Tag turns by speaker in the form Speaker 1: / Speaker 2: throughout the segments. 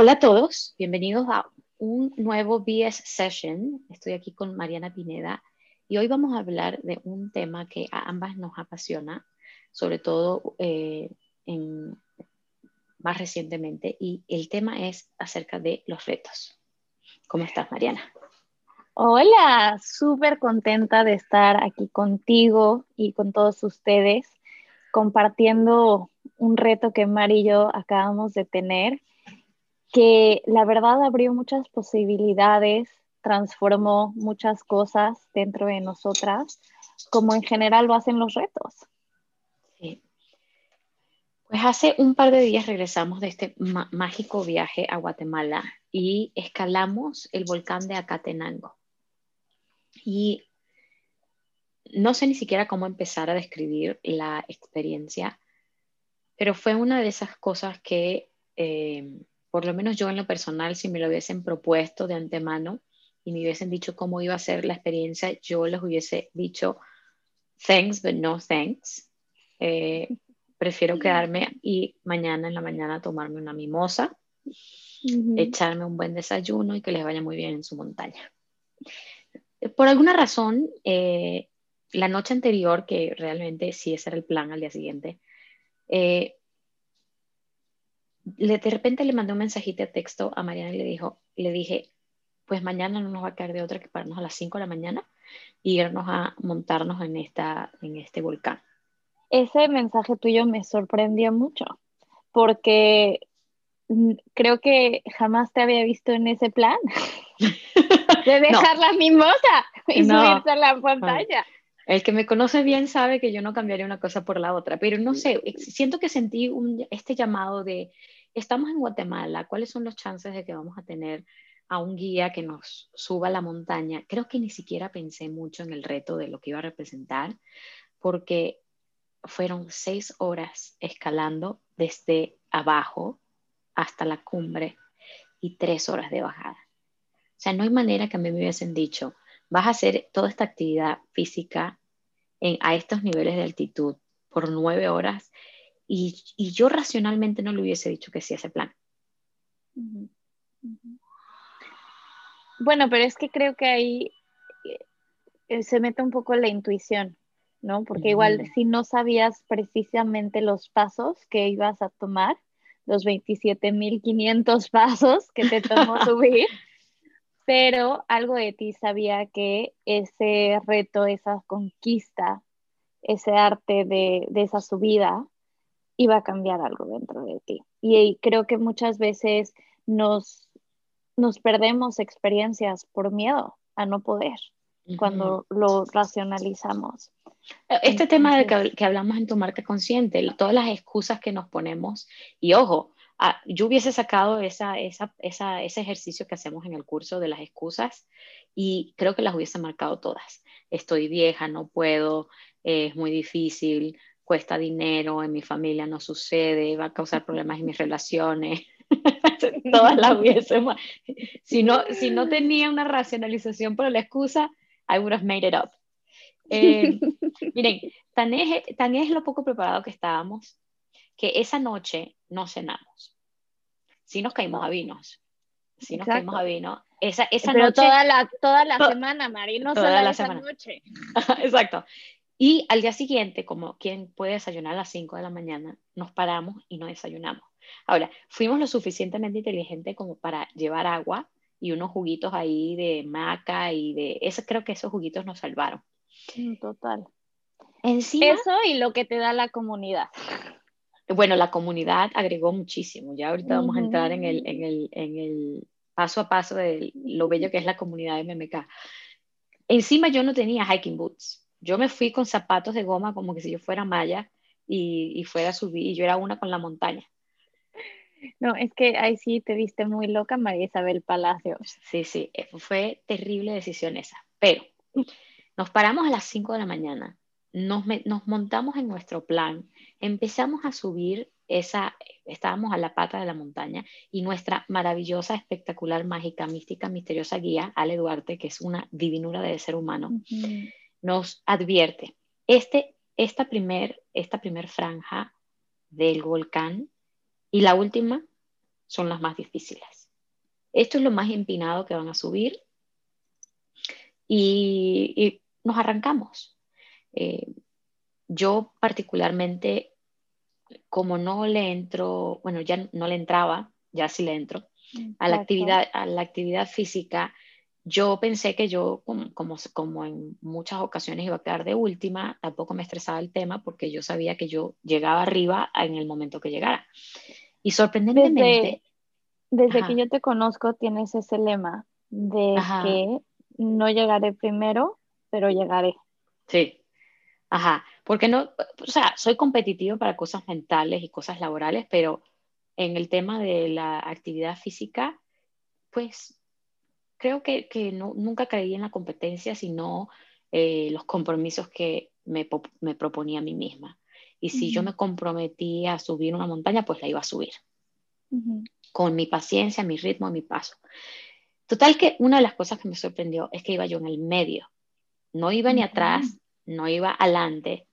Speaker 1: Hola a todos, bienvenidos a un nuevo BS Session. Estoy aquí con Mariana Pineda y hoy vamos a hablar de un tema que a ambas nos apasiona, sobre todo eh, más recientemente, y el tema es acerca de los retos. ¿Cómo estás, Mariana?
Speaker 2: Hola, súper contenta de estar aquí contigo y con todos ustedes compartiendo un reto que Mari y yo acabamos de tener que la verdad abrió muchas posibilidades, transformó muchas cosas dentro de nosotras, como en general lo hacen los retos. Sí.
Speaker 1: Pues hace un par de días regresamos de este mágico viaje a Guatemala y escalamos el volcán de Acatenango. Y no sé ni siquiera cómo empezar a describir la experiencia, pero fue una de esas cosas que eh, por lo menos yo en lo personal, si me lo hubiesen propuesto de antemano y me hubiesen dicho cómo iba a ser la experiencia, yo les hubiese dicho thanks, but no thanks. Eh, prefiero quedarme y mañana en la mañana tomarme una mimosa, echarme un buen desayuno y que les vaya muy bien en su montaña. Por alguna razón, eh, la noche anterior, que realmente sí ese era el plan al día siguiente, eh, de repente le mandé un mensajito de texto a Mariana y le, dijo, le dije, pues mañana no nos va a caer de otra que pararnos a las 5 de la mañana y irnos a montarnos en, esta, en este volcán.
Speaker 2: Ese mensaje tuyo me sorprendió mucho porque mm, creo que jamás te había visto en ese plan de dejar la mimosa y subirse a la pantalla.
Speaker 1: El que me conoce bien sabe que yo no cambiaría una cosa por la otra, pero no sé, siento que sentí un, este llamado de, estamos en Guatemala, ¿cuáles son los chances de que vamos a tener a un guía que nos suba a la montaña? Creo que ni siquiera pensé mucho en el reto de lo que iba a representar, porque fueron seis horas escalando desde abajo hasta la cumbre y tres horas de bajada. O sea, no hay manera que a mí me hubiesen dicho, vas a hacer toda esta actividad física en, a estos niveles de altitud por nueve horas y, yo racionalmente no le hubiese dicho que sí a ese plan.
Speaker 2: Bueno, pero es que creo que ahí eh, se mete un poco la intuición, ¿no? Porque igual si no sabías precisamente los pasos que ibas a tomar, los 27.500 pasos que te tomó subir, pero algo de ti sabía que ese reto, esa conquista, ese arte de, de esa subida, iba a cambiar algo dentro de ti. Y creo que muchas veces nos, nos perdemos experiencias por miedo a no poder cuando lo racionalizamos.
Speaker 1: Este tema de que, hablamos en tu marca consciente, todas las excusas que nos ponemos, y ojo, yo hubiese sacado esa, esa, esa, ese ejercicio que hacemos en el curso de las excusas y creo que las hubiese marcado todas. Estoy vieja, no puedo, es muy difícil, cuesta dinero, en mi familia no sucede, va a causar problemas en mis relaciones. Todas las hubiésemos. Si no, si no tenía una racionalización por la excusa, I would have made it up. Eh, miren, tan es, tan es lo poco preparado que estábamos que esa noche no cenamos. Sí nos caímos a vinos. Sí nos caímos a vino. Esa, esa
Speaker 2: Pero toda la, toda la semana, Mari, no solo la esa noche.
Speaker 1: Exacto. Y al día siguiente, como quien puede desayunar a las 5 de la mañana, nos paramos y no desayunamos. Ahora, fuimos lo suficientemente inteligentes como para llevar agua y unos juguitos ahí de maca y de... Eso, creo que esos juguitos nos salvaron.
Speaker 2: Mm, total. Eso y lo que te da la comunidad.
Speaker 1: Bueno, la comunidad agregó muchísimo. Ya ahorita vamos a entrar en el, en, el, en el paso a paso de lo bello que es la comunidad de MMK. Encima yo no tenía hiking boots yo me fui con zapatos de goma como que si yo fuera maya y, fuera a subir y yo era una con la montaña.
Speaker 2: No, es que ahí sí te viste muy loca, María Isabel Palacio.
Speaker 1: Sí, sí, eh, fue terrible decisión esa. Pero nos paramos a las 5 de la mañana, nos, nos montamos en nuestro plan, empezamos a subir esa, estábamos a la pata de la montaña y nuestra maravillosa, espectacular, mágica, mística, misteriosa guía, Ale Duarte, que es una divinura de ser humano, nos advierte, este, esta primer, esta primer franja del volcán y la última son las más difíciles. Esto es lo más empinado que van a subir y, nos arrancamos. Eh, yo particularmente, como no le entro, bueno, ya no le entraba, ya sí le entro, a la, actividad, a la actividad física, yo pensé que yo, como, como, en muchas ocasiones iba a quedar de última, tampoco me estresaba el tema porque yo sabía que yo llegaba arriba en el momento que llegara. Y sorprendentemente...
Speaker 2: Desde, que yo te conozco tienes ese lema de que no llegaré primero, pero llegaré.
Speaker 1: Sí, ajá, porque no, o sea, soy competitivo para cosas mentales y cosas laborales, pero en el tema de la actividad física, pues creo que, que no, nunca creí en la competencia, sino eh, los compromisos que me, me, proponía a mí misma. Y si yo me comprometía a subir una montaña, pues la iba a subir. Con mi paciencia, mi ritmo, mi paso. Total que una de las cosas que me sorprendió es que iba yo en el medio. No iba ni atrás, no iba adelante,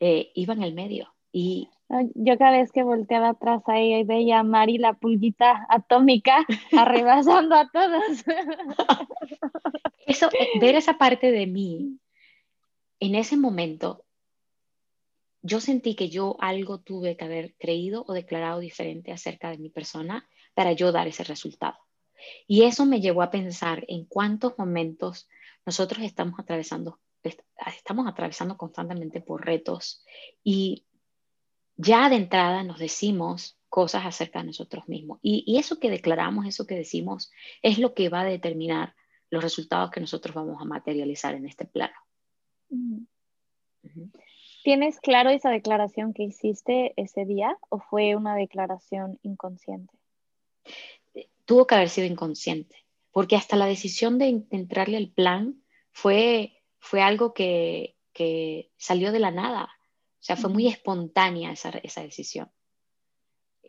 Speaker 1: eh, iba en el medio. Y
Speaker 2: yo cada vez que volteaba atrás ahí y veía a Mari la pulguita atómica arrebasando a todos.
Speaker 1: Eso, eh, ver esa parte de mí, en ese momento, yo sentí que yo algo tuve que haber creído o declarado diferente acerca de mi persona para yo dar ese resultado. Y eso me llevó a pensar en cuántos momentos nosotros estamos atravesando, estamos atravesando constantemente por retos y ya de entrada nos decimos cosas acerca de nosotros mismos. Y, eso que declaramos, eso que decimos, es lo que va a determinar los resultados que nosotros vamos a materializar en este plano.
Speaker 2: ¿Tienes claro esa declaración que hiciste ese día o fue una declaración inconsciente?
Speaker 1: Tuvo que haber sido inconsciente, porque hasta la decisión de entrarle al plan fue, fue algo que, que salió de la nada. O sea, fue muy espontánea esa, esa decisión.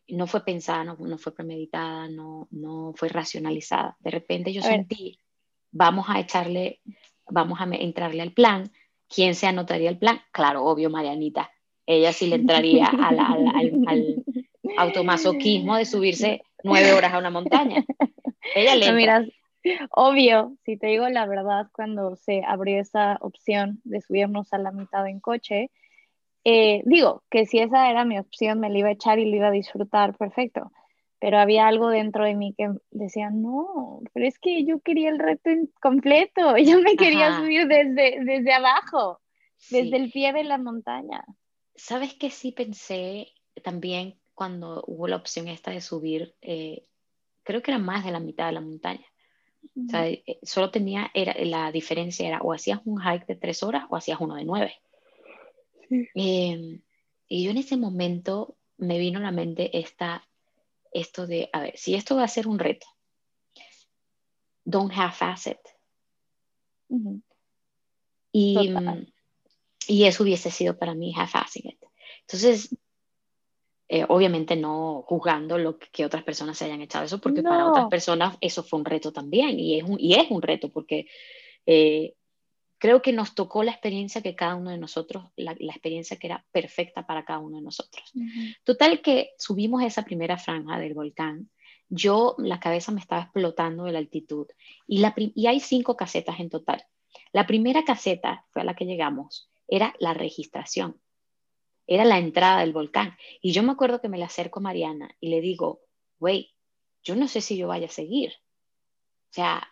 Speaker 1: No fue pensada, no, no, fue premeditada, no, no fue racionalizada. De repente yo sentí, vamos a echarle, vamos a entrarle al plan. ¿Quién se anotaría el plan? Claro, obvio, Marianita. Ella sí le entraría al, al, al, automasoquismo de subirse nueve horas a una montaña. Ella le
Speaker 2: entra. Obvio, si te digo la verdad, cuando se abrió esa opción de subirnos a la mitad en coche, eh, digo que si esa era mi opción, me la iba a echar y lo iba a disfrutar perfecto. Pero había algo dentro de mí que decía, no, pero es que yo quería el reto completo, yo me quería subir desde, desde abajo, desde el pie de la montaña.
Speaker 1: ¿Sabes que sí pensé también cuando hubo la opción esta de subir? Eh, creo que era más de la mitad de la montaña. O sea, eh, solo tenía, era, la diferencia era o hacías un hike de tres horas o hacías uno de nueve. Em, y yo en ese momento me vino a la mente esta, esto de, a ver, si esto va a ser un reto, don't half-ass it. y, y, eso hubiese sido para mí half-assing it. Entonces, eh, obviamente no juzgando lo que, otras personas se hayan echado eso, porque para otras personas eso fue un reto también, y es un, y es un reto, porque eh, creo que nos tocó la experiencia que cada uno de nosotros, la, experiencia que era perfecta para cada uno de nosotros. Total que subimos esa primera franja del volcán, yo la cabeza me estaba explotando de la altitud y, la, y hay cinco casetas en total. La primera caseta fue a la que llegamos, era la registración, era la entrada del volcán. Y yo me acuerdo que me le acerco a Mariana y le digo, güey, yo no sé si yo vaya a seguir. O sea,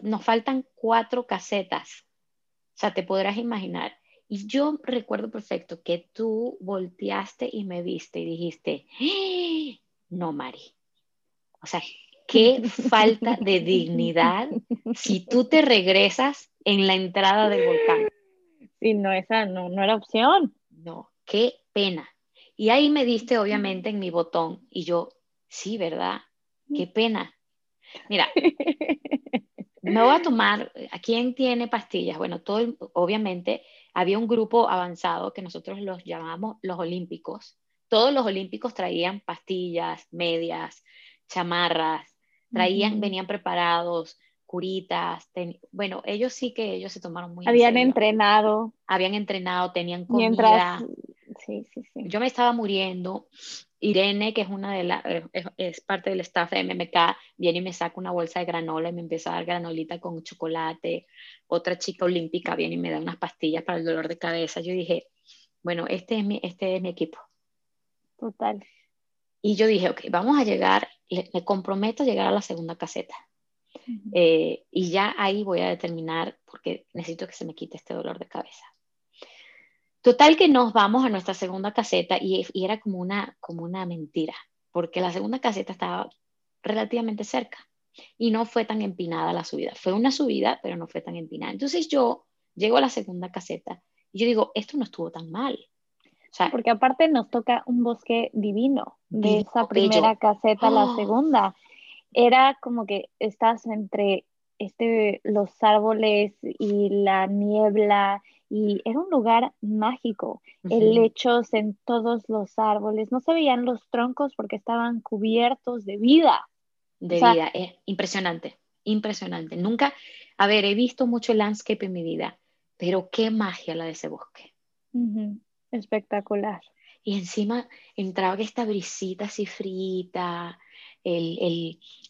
Speaker 1: nos faltan cuatro casetas. O sea, te podrás imaginar. Y yo recuerdo perfecto que tú volteaste y me viste y dijiste, ¡Ah! no, Mari. O sea, qué falta de dignidad si tú te regresas en la entrada del volcán.
Speaker 2: Sí, no, esa no, no era opción.
Speaker 1: No, qué pena. Y ahí me diste, obviamente, en mi botón. Y yo, sí, ¿verdad? Qué pena. Mira, me voy a tomar, ¿a quién tiene pastillas? Bueno, todo, obviamente había un grupo avanzado que nosotros los llamamos los olímpicos. Todos los olímpicos traían pastillas, medias, chamarras, traían, venían preparados, curitas, bueno, ellos sí que ellos se tomaron muy
Speaker 2: Habían entrenado.
Speaker 1: Habían entrenado, tenían comida.
Speaker 2: Sí, sí, sí.
Speaker 1: Yo me estaba muriendo. Irene, que es una de las, eh, es, parte del staff de MMK, viene y me saca una bolsa de granola y me empieza a dar granolita con chocolate. Otra chica olímpica viene y me da unas pastillas para el dolor de cabeza. Yo dije, bueno, este es mi, este es mi equipo.
Speaker 2: Total.
Speaker 1: Y yo dije, ok, vamos a llegar, me comprometo a llegar a la segunda caseta. Eh, y ya ahí voy a determinar, porque necesito que se me quite este dolor de cabeza. Total que nos vamos a nuestra segunda caseta y, era como una, como una mentira, porque la segunda caseta estaba relativamente cerca y no fue tan empinada la subida. Fue una subida, pero no fue tan empinada. Entonces yo llego a la segunda caseta y yo digo, esto no estuvo tan mal.
Speaker 2: O sea, porque aparte nos toca un bosque divino de esa primera caseta a la ¡Oh! segunda. Era como que estás entre este, los árboles y la niebla y era un lugar mágico. Helechos en todos los árboles, no se veían los troncos porque estaban cubiertos de vida.
Speaker 1: De vida, es impresionante, impresionante. Nunca, a ver, he visto mucho landscape en mi vida, pero qué magia la de ese bosque.
Speaker 2: Espectacular.
Speaker 1: Y encima entraba esta brisita así frita,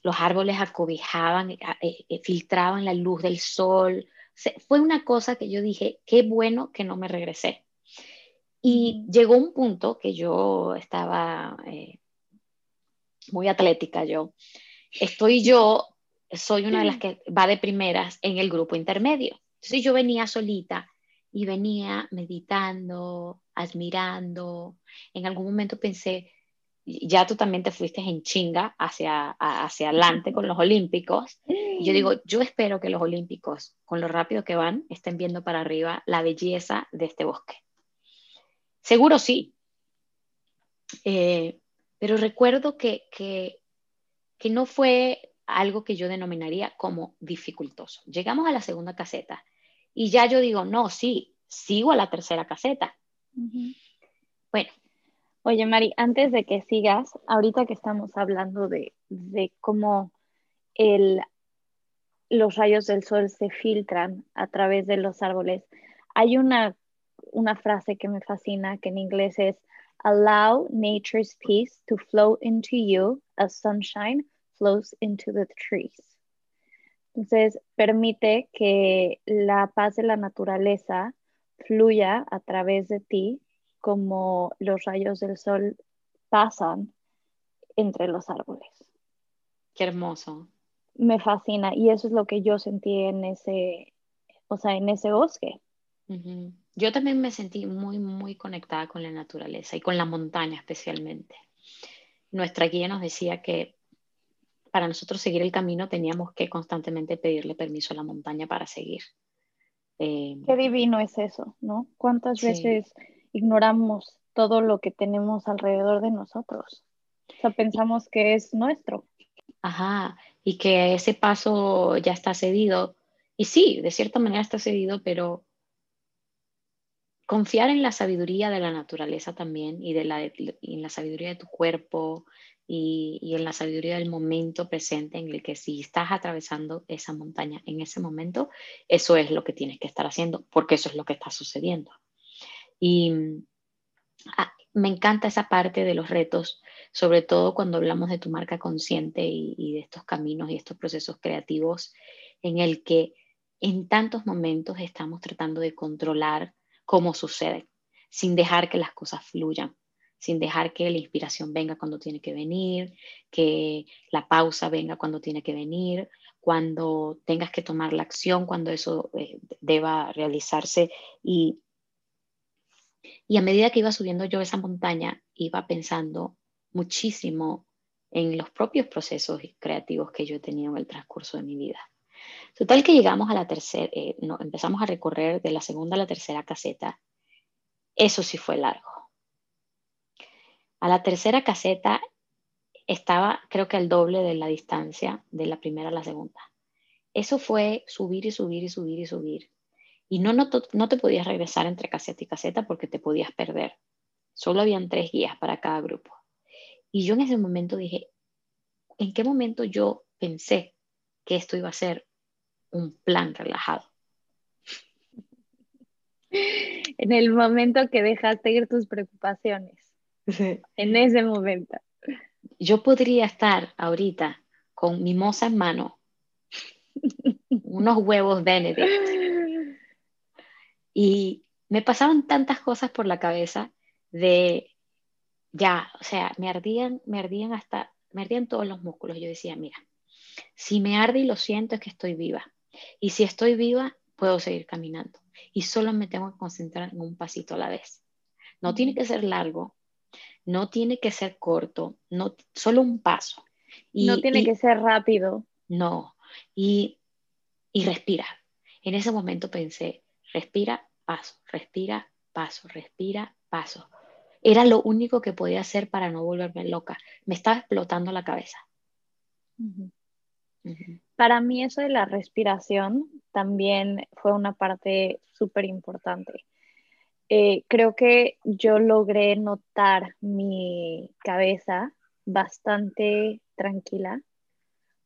Speaker 1: los árboles acobijaban, eh, eh, filtraban la luz del sol, fue una cosa que yo dije, qué bueno que no me regresé. Y llegó un punto que yo estaba eh, muy atlética, yo. Estoy yo, soy una de las que va de primeras en el grupo intermedio. Entonces yo venía solita y venía meditando, admirando. En algún momento pensé, ya tú también te fuiste en chinga hacia, hacia adelante con los olímpicos. Y yo digo, yo espero que los olímpicos, con lo rápido que van, estén viendo para arriba la belleza de este bosque. Seguro sí. Eh, pero recuerdo que, que, que no fue algo que yo denominaría como dificultoso. Llegamos a la segunda caseta y ya yo digo, no, sí, sigo a la tercera caseta. Bueno,
Speaker 2: Oye, Mari, antes de que sigas, ahorita que estamos hablando de, cómo los rayos del sol se filtran a través de los árboles, hay una, una frase que me fascina que en inglés es Allow nature's peace to flow into you as sunshine flows into the trees. Entonces, permite que la paz de la naturaleza fluya a través de ti como los rayos del sol pasan entre los árboles.
Speaker 1: Qué hermoso.
Speaker 2: Me fascina y eso es lo que yo sentí en ese, o sea, en ese bosque.
Speaker 1: Yo también me sentí muy, muy conectada con la naturaleza y con la montaña especialmente. Nuestra guía nos decía que para nosotros seguir el camino teníamos que constantemente pedirle permiso a la montaña para seguir.
Speaker 2: Eh, Qué divino es eso, ¿no? ¿Cuántas veces ignoramos todo lo que tenemos alrededor de nosotros. O sea, pensamos que es nuestro.
Speaker 1: Ajá, y que ese paso ya está cedido. Y sí, de cierta manera está cedido, pero confiar en la sabiduría de la naturaleza también y, de la, en la sabiduría de tu cuerpo y, y, en la sabiduría del momento presente en el que si estás atravesando esa montaña en ese momento, eso es lo que tienes que estar haciendo porque eso es lo que está sucediendo. Y ah, me encanta esa parte de los retos, sobre todo cuando hablamos de tu marca consciente y, de estos caminos y estos procesos creativos en el que en tantos momentos estamos tratando de controlar cómo sucede, sin dejar que las cosas fluyan, sin dejar que la inspiración venga cuando tiene que venir, que la pausa venga cuando tiene que venir, cuando tengas que tomar la acción, cuando eso eh, deba realizarse y y a medida que iba subiendo yo esa montaña, iba pensando muchísimo en los propios procesos creativos que yo he tenido en el transcurso de mi vida. Total que llegamos a la tercera, eh, no, empezamos a recorrer de la segunda a la tercera caseta. Eso sí fue largo. A la tercera caseta estaba creo que el doble de la distancia de la primera a la segunda. Eso fue subir y subir y subir y subir. Y no, no, no te podías regresar entre caseta y caseta porque te podías perder. Solo habían tres guías para cada grupo. Y yo en ese momento dije, ¿en qué momento yo pensé que esto iba a ser un plan relajado?
Speaker 2: en el momento que dejaste ir tus preocupaciones. En ese momento.
Speaker 1: Yo podría estar ahorita con mi moza en mano, unos huevos Benedict. Y me pasaban tantas cosas por la cabeza de ya, o sea, me ardían, me ardían hasta, me ardían todos los músculos. Yo decía, mira, si me arde y lo siento es que estoy viva. Y si estoy viva, puedo seguir caminando. Y solo me tengo que concentrar en un pasito a la vez. No tiene que ser largo, no tiene que ser corto, no, solo un paso.
Speaker 2: Y, no tiene que ser rápido.
Speaker 1: No, y, y respira. En ese momento pensé, respira, paso, respira, paso, respira, paso. Era lo único que podía hacer para no volverme loca. Me estaba explotando la cabeza.
Speaker 2: Para mí eso de la respiración también fue una parte súper importante. Eh, creo que yo logré notar mi cabeza bastante tranquila.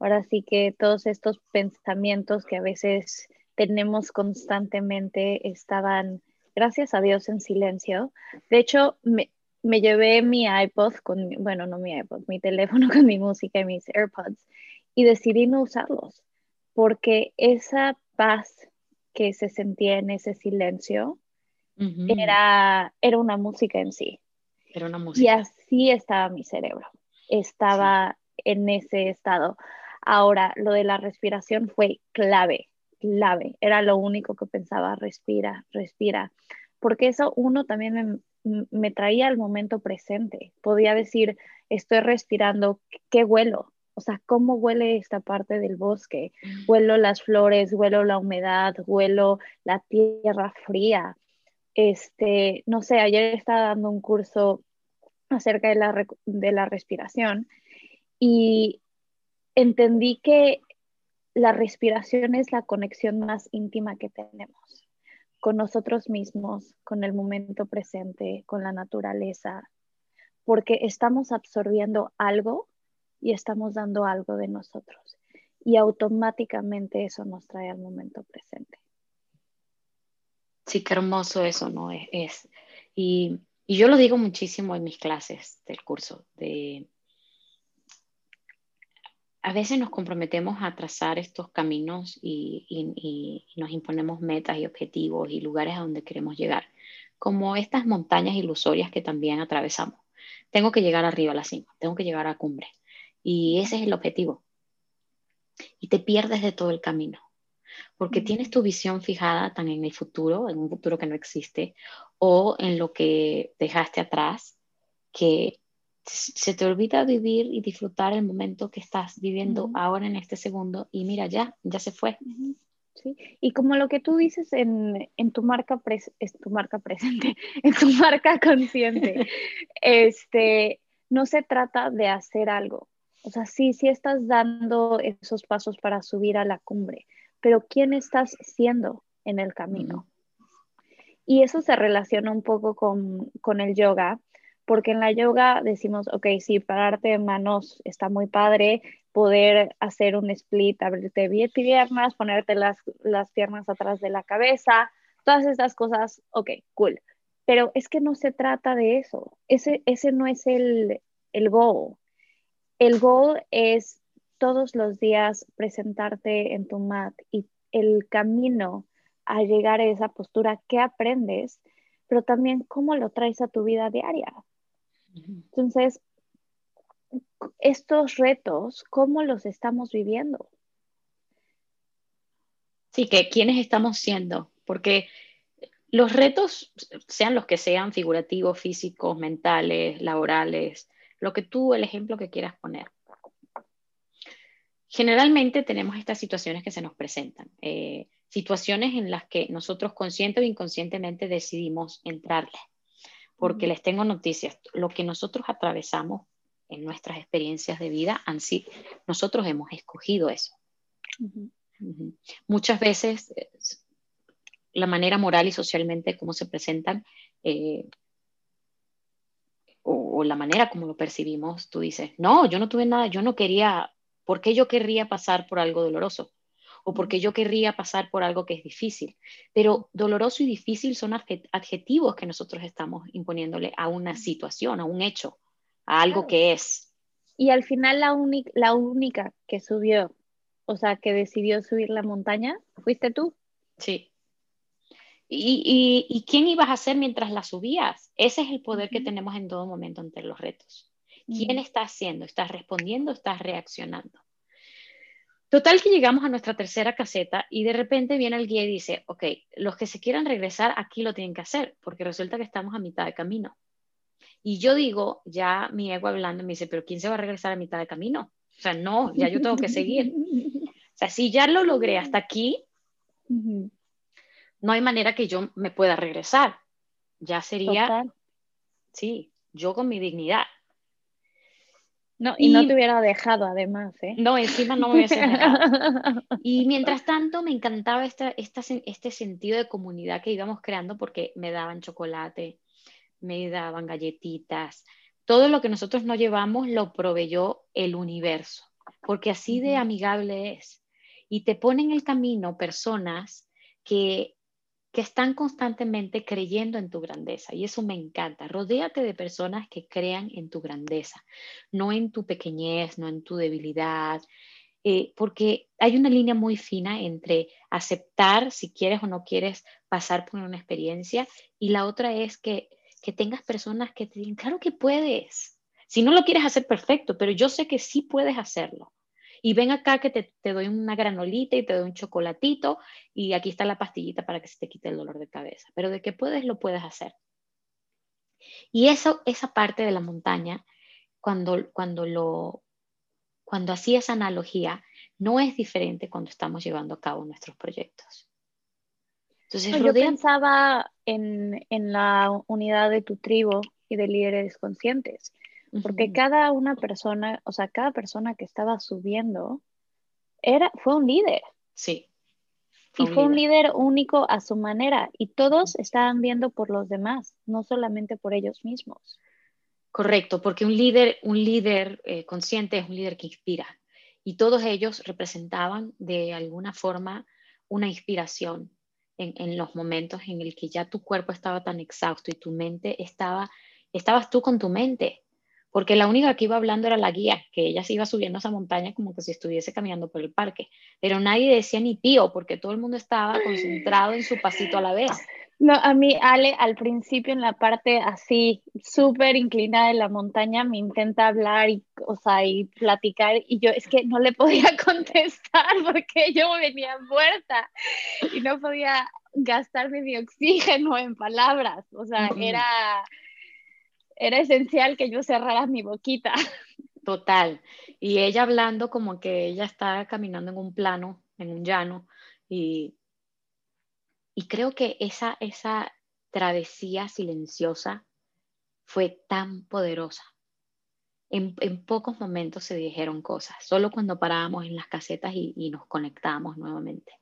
Speaker 2: Ahora sí que todos estos pensamientos que a veces tenemos constantemente estaban, gracias a Dios, en silencio. De hecho, me, me llevé mi iPod con, bueno, no mi iPod, mi teléfono con mi música y mis AirPods y decidí no usarlos porque esa paz que se sentía en ese silencio era, era una música en sí.
Speaker 1: Era una música.
Speaker 2: Y así estaba mi cerebro, estaba en ese estado. Ahora, lo de la respiración fue clave, clave. Era lo único que pensaba, respira, respira. Porque eso uno también me, me traía al momento presente. Podía decir, estoy respirando, ¿qué huelo? O sea, ¿cómo huele esta parte del bosque? Huelo las flores, huelo la humedad, huelo la tierra fría. Este, no sé, ayer estaba dando un curso acerca de la, de la respiración y entendí que la respiración es la conexión más íntima que tenemos con nosotros mismos, con el momento presente, con la naturaleza, porque estamos absorbiendo algo y estamos dando algo de nosotros. Y automáticamente eso nos trae al momento presente.
Speaker 1: Sí, qué hermoso eso, ¿no? Es, y, yo lo digo muchísimo en mis clases del curso, de a veces nos comprometemos a trazar estos caminos y, y, nos imponemos metas y objetivos y lugares a donde queremos llegar, como estas montañas ilusorias que también atravesamos. Tengo que llegar arriba a la cima, tengo que llegar a cumbre. Y ese es el objetivo. Y te pierdes de todo el camino, porque tienes tu visión fijada tan en el futuro, en un futuro que no existe, o en lo que dejaste atrás, que se te olvida vivir y disfrutar el momento que estás viviendo ahora en este segundo y mira, ya, ya se fue.
Speaker 2: Sí. Y como lo que tú dices en, tu marca es tu marca presente, en tu marca consciente, este, no se trata de hacer algo, o sea, sí, sí estás dando esos pasos para subir a la cumbre, pero ¿quién estás siendo en el camino? Y eso se relaciona un poco con, el yoga, porque en la yoga decimos, ok, sí, pararte de manos está muy padre, poder hacer un split, abrirte bien piernas, ponerte las, las piernas atrás de la cabeza, todas estas cosas, ok, cool. Pero es que no se trata de eso, ese, ese no es el, el goal el goal es todos los días presentarte en tu mat y el camino a llegar a esa postura que aprendes, pero también cómo lo traes a tu vida diaria. Entonces, estos retos, ¿cómo los estamos viviendo?
Speaker 1: Sí, que quiénes estamos siendo, porque los retos, sean los que sean, figurativos, físicos, mentales, laborales, lo que tú, el ejemplo que quieras poner. Generalmente tenemos estas situaciones que se nos presentan, eh, situaciones en las que nosotros consciente o inconscientemente decidimos entrarle, porque les tengo noticias, lo que nosotros atravesamos en nuestras experiencias de vida, sí, nosotros hemos escogido eso. Muchas veces eh, la manera moral y socialmente como se presentan eh, o, la manera como lo percibimos, tú dices, no, yo no tuve nada, yo no quería, ¿por qué yo querría pasar por algo doloroso? O porque yo querría pasar por algo que es difícil. Pero doloroso y difícil son adjetivos que nosotros estamos imponiéndole a una situación, a un hecho, a algo que es.
Speaker 2: Y al final la, la única que subió, o sea, que decidió subir la montaña, fuiste tú.
Speaker 1: Sí. ¿Y, y, quién ibas a hacer mientras la subías? Ese es el poder que tenemos en todo momento ante los retos. ¿Quién está haciendo? ¿Estás respondiendo? ¿Estás reaccionando? Total que llegamos a nuestra tercera caseta y de repente viene el guía y dice, ok, los que se quieran regresar aquí lo tienen que hacer, porque resulta que estamos a mitad de camino. Y yo digo, ya mi ego hablando me dice, pero ¿quién se va a regresar a mitad de camino? O sea, no, ya yo tengo que seguir. O sea, si ya lo logré hasta aquí, no hay manera que yo me pueda regresar. Ya sería, sí, yo con mi dignidad.
Speaker 2: No, y, no te hubiera dejado además, ¿eh?
Speaker 1: No, encima no me hubiese dejado. Y mientras tanto me encantaba esta, este sentido de comunidad que íbamos creando porque me daban chocolate, me daban galletitas. Todo lo que nosotros no llevamos lo proveyó el universo, porque así de amigable es. Y te pone en el camino personas que que están constantemente creyendo en tu grandeza. Y eso me encanta. Rodéate de personas que crean en tu grandeza, no en tu pequeñez, no en tu debilidad, eh, porque hay una línea muy fina entre aceptar si quieres o no quieres pasar por una experiencia y la otra es que, que tengas personas que te digan, claro que puedes. Si no lo quieres hacer perfecto, pero yo sé que sí puedes hacerlo y ven acá que te, doy una granolita y te doy un chocolatito y aquí está la pastillita para que se te quite el dolor de cabeza. Pero de que puedes, lo puedes hacer. Y eso, esa parte de la montaña, cuando, cuando, lo, cuando hacía esa analogía, no es diferente cuando estamos llevando a cabo nuestros proyectos.
Speaker 2: Entonces, Yo pensaba en, en la unidad de tu tribu y de líderes conscientes porque cada una persona, o sea, cada persona que estaba subiendo era, fue un líder.
Speaker 1: Sí.
Speaker 2: y fue un líder único a su manera y todos estaban viendo por los demás, no solamente por ellos mismos.
Speaker 1: Correcto, porque un líder, un líder eh, consciente es un líder que inspira y todos ellos representaban de alguna forma una inspiración en, en los momentos en el que ya tu cuerpo estaba tan exhausto y tu mente estaba, estabas tú con tu mente porque la única que iba hablando era la guía, que ella se iba subiendo esa montaña como que si estuviese caminando por el parque, pero nadie decía ni pío, porque todo el mundo estaba concentrado en su pasito a la vez.
Speaker 2: No, a mí Ale al principio en la parte así súper inclinada de la montaña me intenta hablar y, o sea, y platicar y yo es que no le podía contestar porque yo venía muerta y no podía gastarme mi oxígeno en palabras, o sea, era era esencial que yo cerrara mi boquita.
Speaker 1: Total. Y ella hablando como que ella está caminando en un plano, en un llano, y, y creo que esa, esa travesía silenciosa fue tan poderosa. En, en, pocos momentos se dijeron cosas, solo cuando parábamos en las casetas y, y nos conectábamos nuevamente.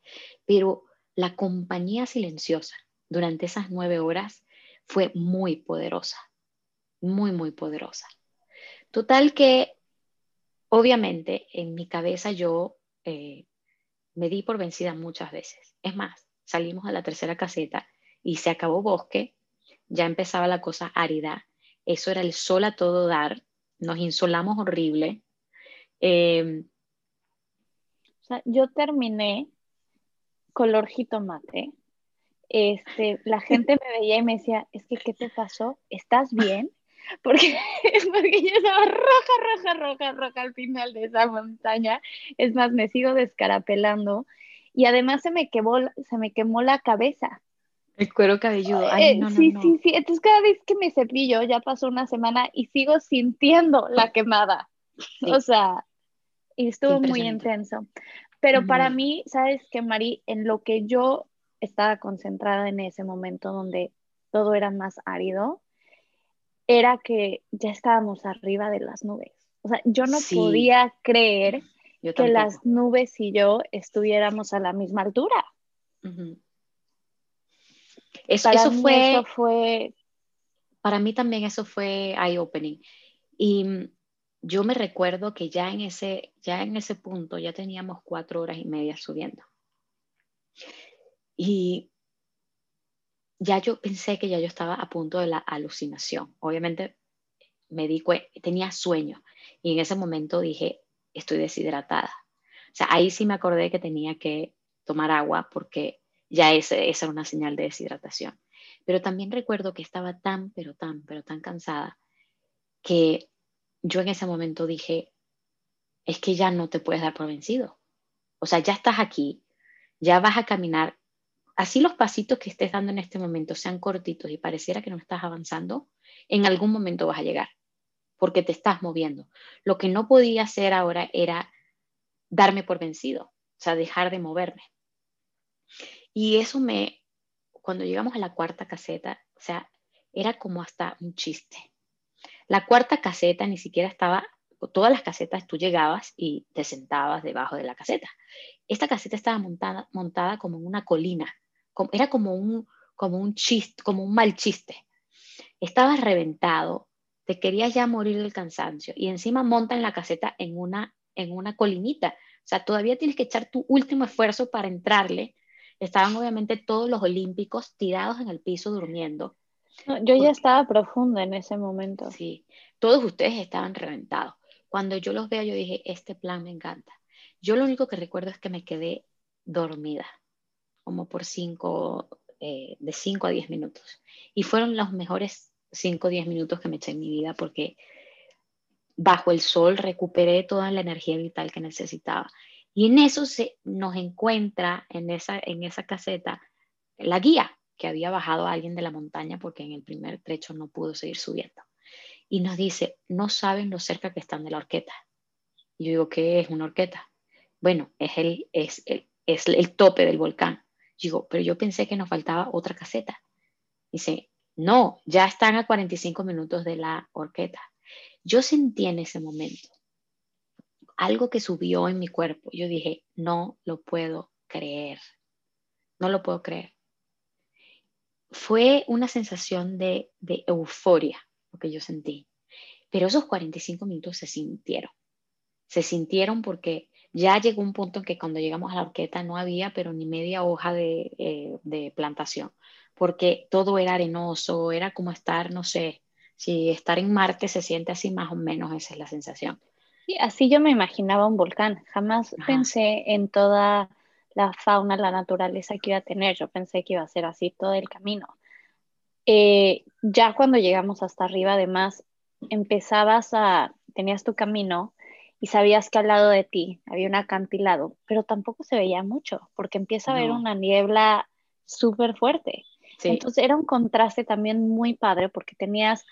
Speaker 1: Pero la compañía silenciosa durante esas nueve horas fue muy poderosa muy, muy poderosa. Total que, obviamente, en mi cabeza yo eh, me di por vencida muchas veces. Es más, salimos a la tercera caseta y se acabó bosque, ya empezaba la cosa árida, eso era el sol a todo dar, nos insolamos horrible.
Speaker 2: Em, yo terminé color jitomate. Este, la gente me veía y me decía, es que, ¿qué te pasó? ¿Estás bien? Porque, porque yo estaba roja, roja, roja, roja al final de esa montaña. Es más, me sigo descarapelando y además se me quemó, se me quemó la cabeza.
Speaker 1: El cuero cabelludo.
Speaker 2: Eh, sí, sí, sí. Entonces cada vez que me cepillo, ya pasó una semana y sigo sintiendo la quemada. O sea, y estuvo muy intenso. Pero para mí, ¿sabes qué, Mari? En lo que yo estaba concentrada en ese momento donde todo era más árido, era que ya estábamos arriba de las nubes. O sea, yo no podía creer que las nubes y yo estuviéramos a la misma altura.
Speaker 1: eso, fue, eso fue... Para mí también eso fue eye-opening. Y yo me recuerdo que ya en ese, ya en ese punto ya teníamos cuatro horas y media subiendo. Y ya yo pensé que ya yo estaba a punto de la alucinación. Obviamente me di tenía sueño y en ese momento dije, estoy deshidratada. O sea, ahí sí me acordé que tenía que tomar agua porque ya ese, esa era una señal de deshidratación. Pero también recuerdo que estaba tan, pero tan, pero tan cansada que yo en ese momento dije, es que ya no te puedes dar por vencido. O sea, ya estás aquí, ya vas a caminar. Así los pasitos que estés dando en este momento sean cortitos y pareciera que no estás avanzando, en algún momento vas a llegar, porque te estás moviendo. Lo que no podía hacer ahora era darme por vencido, o sea, dejar de moverme. Y eso me, cuando llegamos a la cuarta caseta, o sea, era como hasta un chiste. La cuarta caseta ni siquiera estaba, todas las casetas tú llegabas y te sentabas debajo de la caseta. Esta caseta estaba montada, como en una colina, era como un, como un chiste, como un mal chiste. Estaba reventado, te querías ya morir del cansancio y encima montan la caseta en una, en una colinita. O sea, todavía tienes que echar tu último esfuerzo para entrarle. Estaban obviamente todos los olímpicos tirados en el piso durmiendo
Speaker 2: yo ya estaba profunda en ese momento.
Speaker 1: Sí, todos ustedes estaban reventados. Cuando yo los veo, yo dije, este plan me encanta. Yo lo único que recuerdo es que me quedé dormida, como por cinco, eh, de 5 a 10 minutos. Y fueron los mejores 5 o 10 minutos que me eché en mi vida porque bajo el sol recuperé toda la energía vital que necesitaba. Y en eso se nos encuentra, en esa, en esa caseta, la guía, que había bajado a alguien de la montaña porque en el primer trecho no pudo seguir subiendo. Y nos dice, no saben lo cerca que están de la horqueta. Y yo digo, ¿qué es una horqueta? Bueno, es el, es el, es el tope del volcán. Digo, pero yo pensé que nos faltaba otra caseta. Dice, no, ya están a 45 minutos de la horqueta. Yo sentí en ese momento algo que subió en mi cuerpo. Yo dije, no lo puedo creer. No lo puedo creer fue una sensación de, euforia lo que yo sentí. Pero esos 45 minutos se sintieron. Se sintieron porque ya llegó un punto en que cuando llegamos a la orqueta no había pero ni media hoja de, eh, de, plantación, porque todo era arenoso, era como estar, no sé, si estar en Marte se siente así más o menos, esa es la sensación.
Speaker 2: Sí, así yo me imaginaba un volcán, jamás pensé en toda la fauna, la naturaleza que iba a tener. Yo pensé que iba a ser así todo el camino. Eh, ya cuando llegamos hasta arriba, además, empezabas a, tenías tu camino y sabías que al lado de ti había un acantilado, pero tampoco se veía mucho, porque empieza a haber una niebla súper fuerte. Entonces era un contraste también muy padre, porque tenías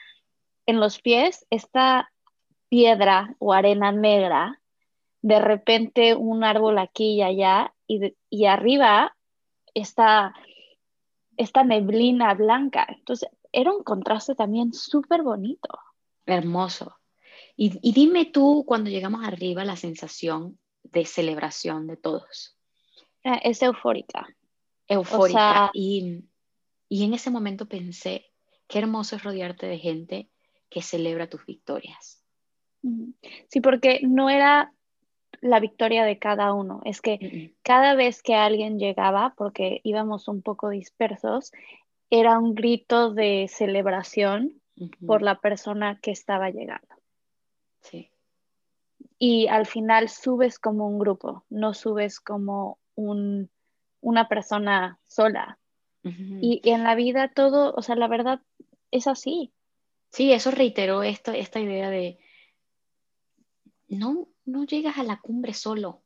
Speaker 2: en los pies esta piedra o arena negra, de repente un árbol aquí y allá, y, arriba está esta neblina blanca. Entonces, era un contraste también súper bonito.
Speaker 1: Hermoso. Y, dime tú, cuando llegamos arriba, la sensación de celebración de todos.
Speaker 2: Ah, es eufórica.
Speaker 1: Eufórica. y, y en ese momento pensé, qué hermoso es rodearte de gente que celebra tus victorias.
Speaker 2: Sí, porque no era la victoria de cada uno. Es que cada vez que alguien llegaba, porque íbamos un poco dispersos, era un grito de celebración por la persona que estaba llegando.
Speaker 1: Sí.
Speaker 2: Y al final subes como un grupo, no subes como un, una persona sola. y, en la vida todo, o sea, la verdad es así.
Speaker 1: Sí, eso reiteró esto, esta idea de no, no llegas a la cumbre solo.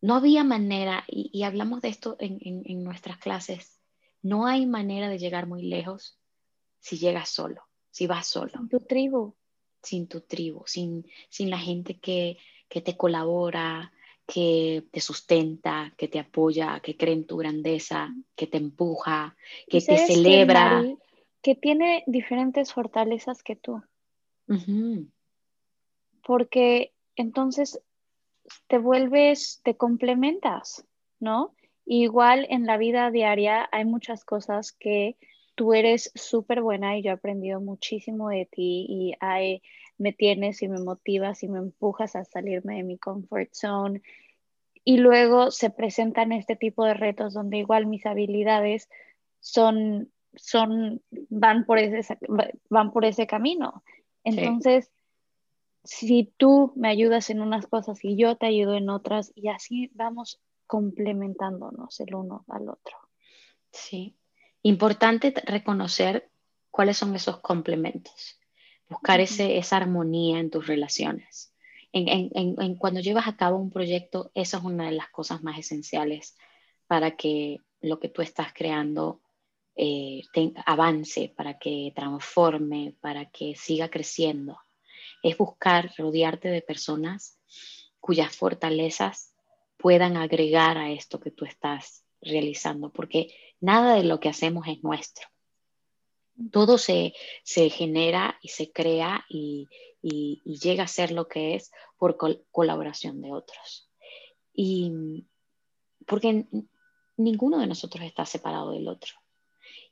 Speaker 1: No había manera, y, hablamos de esto en, nuestras clases, no hay manera de llegar muy lejos si llegas solo, si vas solo.
Speaker 2: Tu tribu.
Speaker 1: Sin tu tribu, sin, sin la gente que, te colabora, que te sustenta, que te apoya, que cree en tu grandeza, que te empuja, que te celebra.
Speaker 2: Que, tiene diferentes fortalezas que tú porque entonces te vuelves, te complementas, ¿no? Igual en la vida diaria hay muchas cosas que tú eres súper buena y yo he aprendido muchísimo de ti y me tienes y me motivas y me empujas a salirme de mi comfort zone. Y luego se presentan este tipo de retos donde igual mis habilidades son, son, van por ese, van por ese camino. Entonces, si tú me ayudas en unas cosas y yo te ayudo en otras y así vamos complementándonos el uno al otro.
Speaker 1: Sí, importante reconocer cuáles son esos complementos, buscar ese, esa armonía en tus relaciones. En, en, en, cuando llevas a cabo un proyecto, eso es una de las cosas más esenciales para que lo que tú estás creando eh, avance, para que transforme, para que siga creciendo. Es buscar rodearte de personas cuyas fortalezas puedan agregar a esto que tú estás realizando, porque nada de lo que hacemos es nuestro. Todo se, genera y se crea y, llega a ser lo que es por colaboración de otros. Y porque ninguno de nosotros está separado del otro.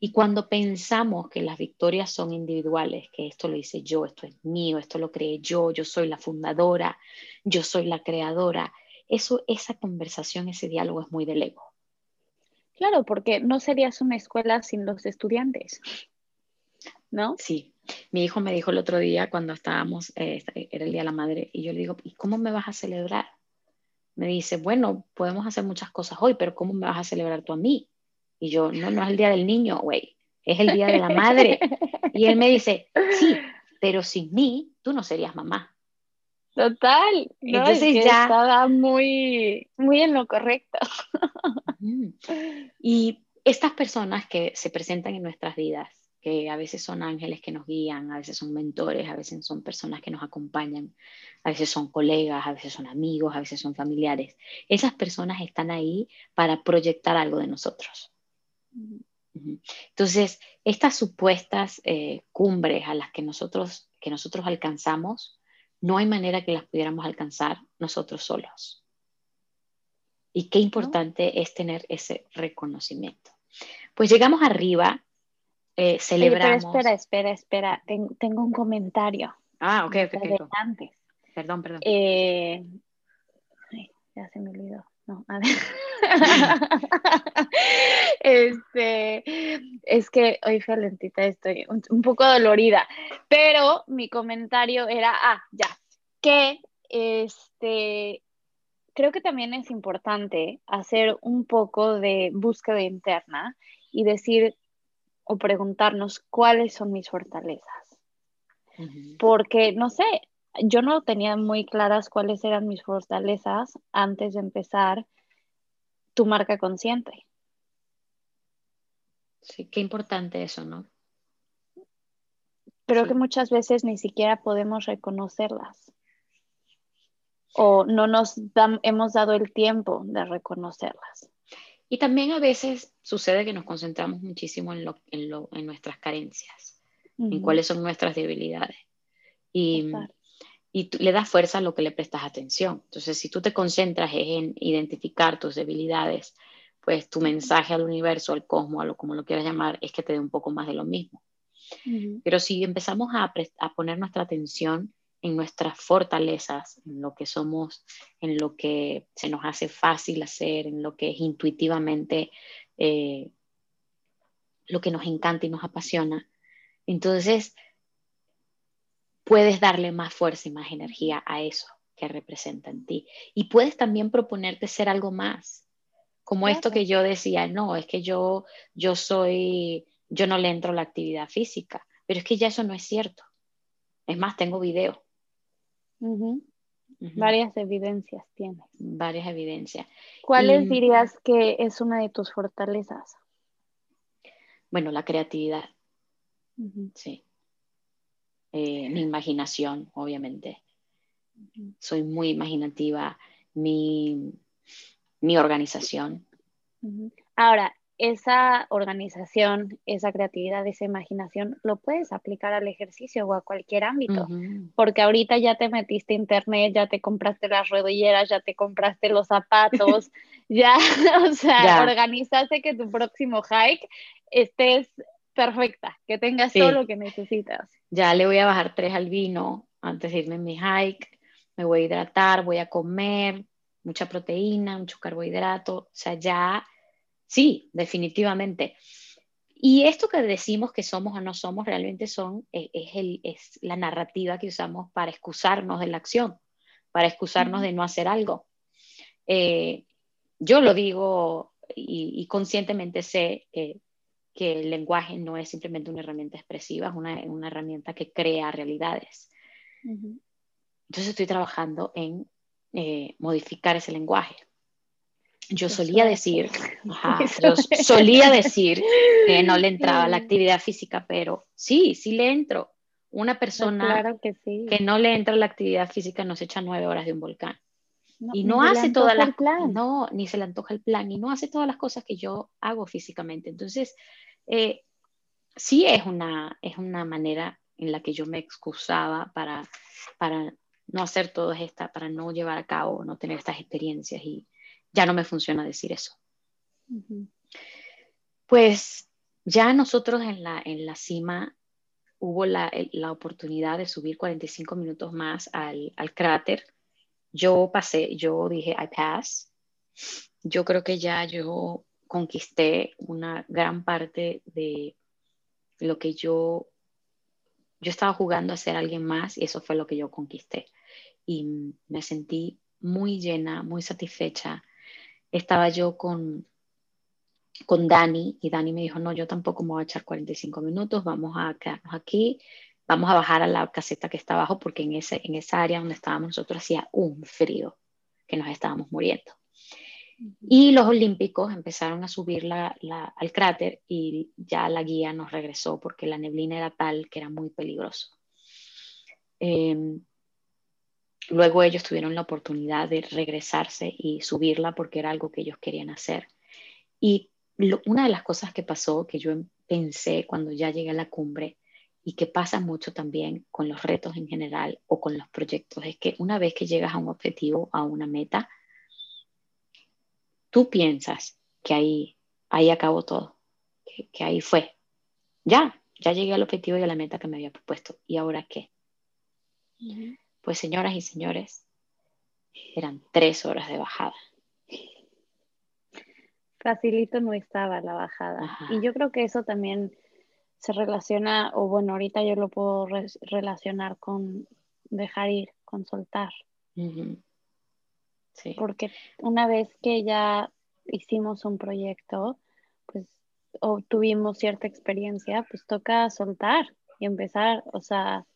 Speaker 1: Y cuando pensamos que las victorias son individuales, que esto lo hice yo, esto es mío, esto lo creé yo, yo soy la fundadora, yo soy la creadora, eso, esa conversación, ese diálogo es muy del ego.
Speaker 2: Claro, porque no serías una escuela sin los estudiantes, ¿no?
Speaker 1: Sí. Mi hijo me dijo el otro día cuando estábamos, eh, era el Día de la Madre, y yo le digo, ¿y cómo me vas a celebrar? Me dice, bueno, podemos hacer muchas cosas hoy, pero ¿cómo me vas a celebrar tú a mí? Y yo, no, no es el Día del Niño, güey, es el Día de la Madre. y él me dice, sí, pero sin mí tú no serías mamá.
Speaker 2: Total. Entonces ya estaba muy, muy en lo correcto.
Speaker 1: y estas personas que se presentan en nuestras vidas, que a veces son ángeles que nos guían, a veces son mentores, a veces son personas que nos acompañan, a veces son colegas, a veces son amigos, a veces son familiares. Esas personas están ahí para proyectar algo de nosotros. Entonces, estas supuestas eh, cumbres a las que nosotros, que nosotros alcanzamos, no hay manera que las pudiéramos alcanzar nosotros solos. Y qué importante es tener ese reconocimiento. Pues llegamos arriba, eh, celebramos.
Speaker 2: espera, espera, espera, tengo un comentario.
Speaker 1: Ah, ok, ok. Antes. Perdón, perdón.
Speaker 2: Eh, ya se me olvidó. No, a ver. este, es que hoy fui lentita, estoy un, poco dolorida, pero mi comentario era, ah, ya, que este, creo que también es importante hacer un poco de búsqueda interna y decir o preguntarnos cuáles son mis fortalezas. Porque, no sé, yo no tenía muy claras cuáles eran mis fortalezas antes de empezar tu marca consciente.
Speaker 1: Sí, qué importante eso, ¿no?
Speaker 2: Creo que muchas veces ni siquiera podemos reconocerlas o no nos hemos dado el tiempo de reconocerlas.
Speaker 1: Y también a veces sucede que nos concentramos muchísimo en, lo, en, lo, en nuestras carencias, en cuáles son nuestras debilidades. Y, y le das fuerza a lo que le prestas atención. Entonces, si tú te concentras en identificar tus debilidades, pues tu mensaje al universo, al cosmos, a lo como lo quieras llamar, es que te dé un poco más de lo mismo. Pero si empezamos a, a, poner nuestra atención en nuestras fortalezas, en lo que somos, en lo que se nos hace fácil hacer, en lo que es intuitivamente eh, lo que nos encanta y nos apasiona, entonces puedes darle más fuerza y más energía a eso que representa en ti. Y puedes también proponerte ser algo más, como esto que yo decía, no, es que yo, yo soy, yo no le entro a la actividad física, pero es que ya eso no es cierto. Es más, tengo video.
Speaker 2: Varias evidencias tienes.
Speaker 1: Varias evidencias.
Speaker 2: ¿Cuáles dirías que es una de tus fortalezas?
Speaker 1: Bueno, la creatividad. Sí. Eh, mi imaginación, obviamente. Soy muy imaginativa, mi, mi organización.
Speaker 2: Ahora, esa organización, esa creatividad, esa imaginación, lo puedes aplicar al ejercicio o a cualquier ámbito, porque ahorita ya te metiste a internet, ya te compraste las rodilleras, ya te compraste los zapatos, ya, o sea, organizaste que tu próximo hike estés perfecta, que tengas todo lo que necesitas.
Speaker 1: Ya le voy a bajar tres al vino antes de irme en mi hike, me voy a hidratar, voy a comer mucha proteína, mucho carbohidrato, o sea, ya, sí, definitivamente. Y esto que decimos que somos o no somos realmente son, eh, es, el, es la narrativa que usamos para excusarnos de la acción, para excusarnos de no hacer algo. Eh, yo lo digo y, conscientemente sé que el lenguaje no es simplemente una herramienta expresiva, es una, una herramienta que crea realidades. Entonces estoy trabajando en eh, modificar ese lenguaje. Yo solía decir, yo solía decir que no le entraba la actividad física, pero sí, sí le entro. Una persona que, que, no le entra la actividad física nos echa nueve horas de un volcán. y no hace todas las no, ni se le antoja el plan, y no hace todas las cosas que yo hago físicamente. Entonces, eh, sí es una, es una manera en la que yo me excusaba para, para no hacer todas estas, para no llevar a cabo, no tener estas experiencias y ya no me funciona decir eso. Pues ya nosotros en la, en la cima hubo la, la, oportunidad de subir 45 minutos más al, al, cráter. Yo pasé, yo dije, I pass. Yo creo que ya yo conquisté una gran parte de lo que yo yo estaba jugando a ser alguien más y eso fue lo que yo conquisté. Y me sentí muy llena, muy satisfecha. Estaba yo con, con Dani y Dani me dijo, no, yo tampoco me voy a echar 45 minutos, vamos a quedarnos aquí, vamos a bajar a la caseta que está abajo porque en, ese, en esa área donde estábamos nosotros hacía un frío que nos estábamos muriendo. Y los olímpicos empezaron a subir la, al cráter y ya la guía nos regresó porque la neblina era tal que era muy peligroso. Em, luego ellos tuvieron la oportunidad de regresarse y subirla porque era algo que ellos querían hacer. Y una de las cosas que pasó, que yo pensé cuando ya llegué a la cumbre, y que pasa mucho también con los retos en general o con los proyectos, es que una vez que llegas a un objetivo, a una meta, tú piensas que ahí, ahí acabó todo, que, ahí fue. Ya, ya llegué al objetivo y a la meta que me había propuesto. ¿Y ahora qué? Pues señoras y señores, eran tres horas de bajada.
Speaker 2: Facilito no estaba la bajada. Y yo creo que eso también se relaciona, o bueno, ahorita yo lo puedo relacionar con dejar ir, con soltar. Porque una vez que ya hicimos un proyecto, pues obtuvimos cierta experiencia, pues toca soltar y empezar, o sea,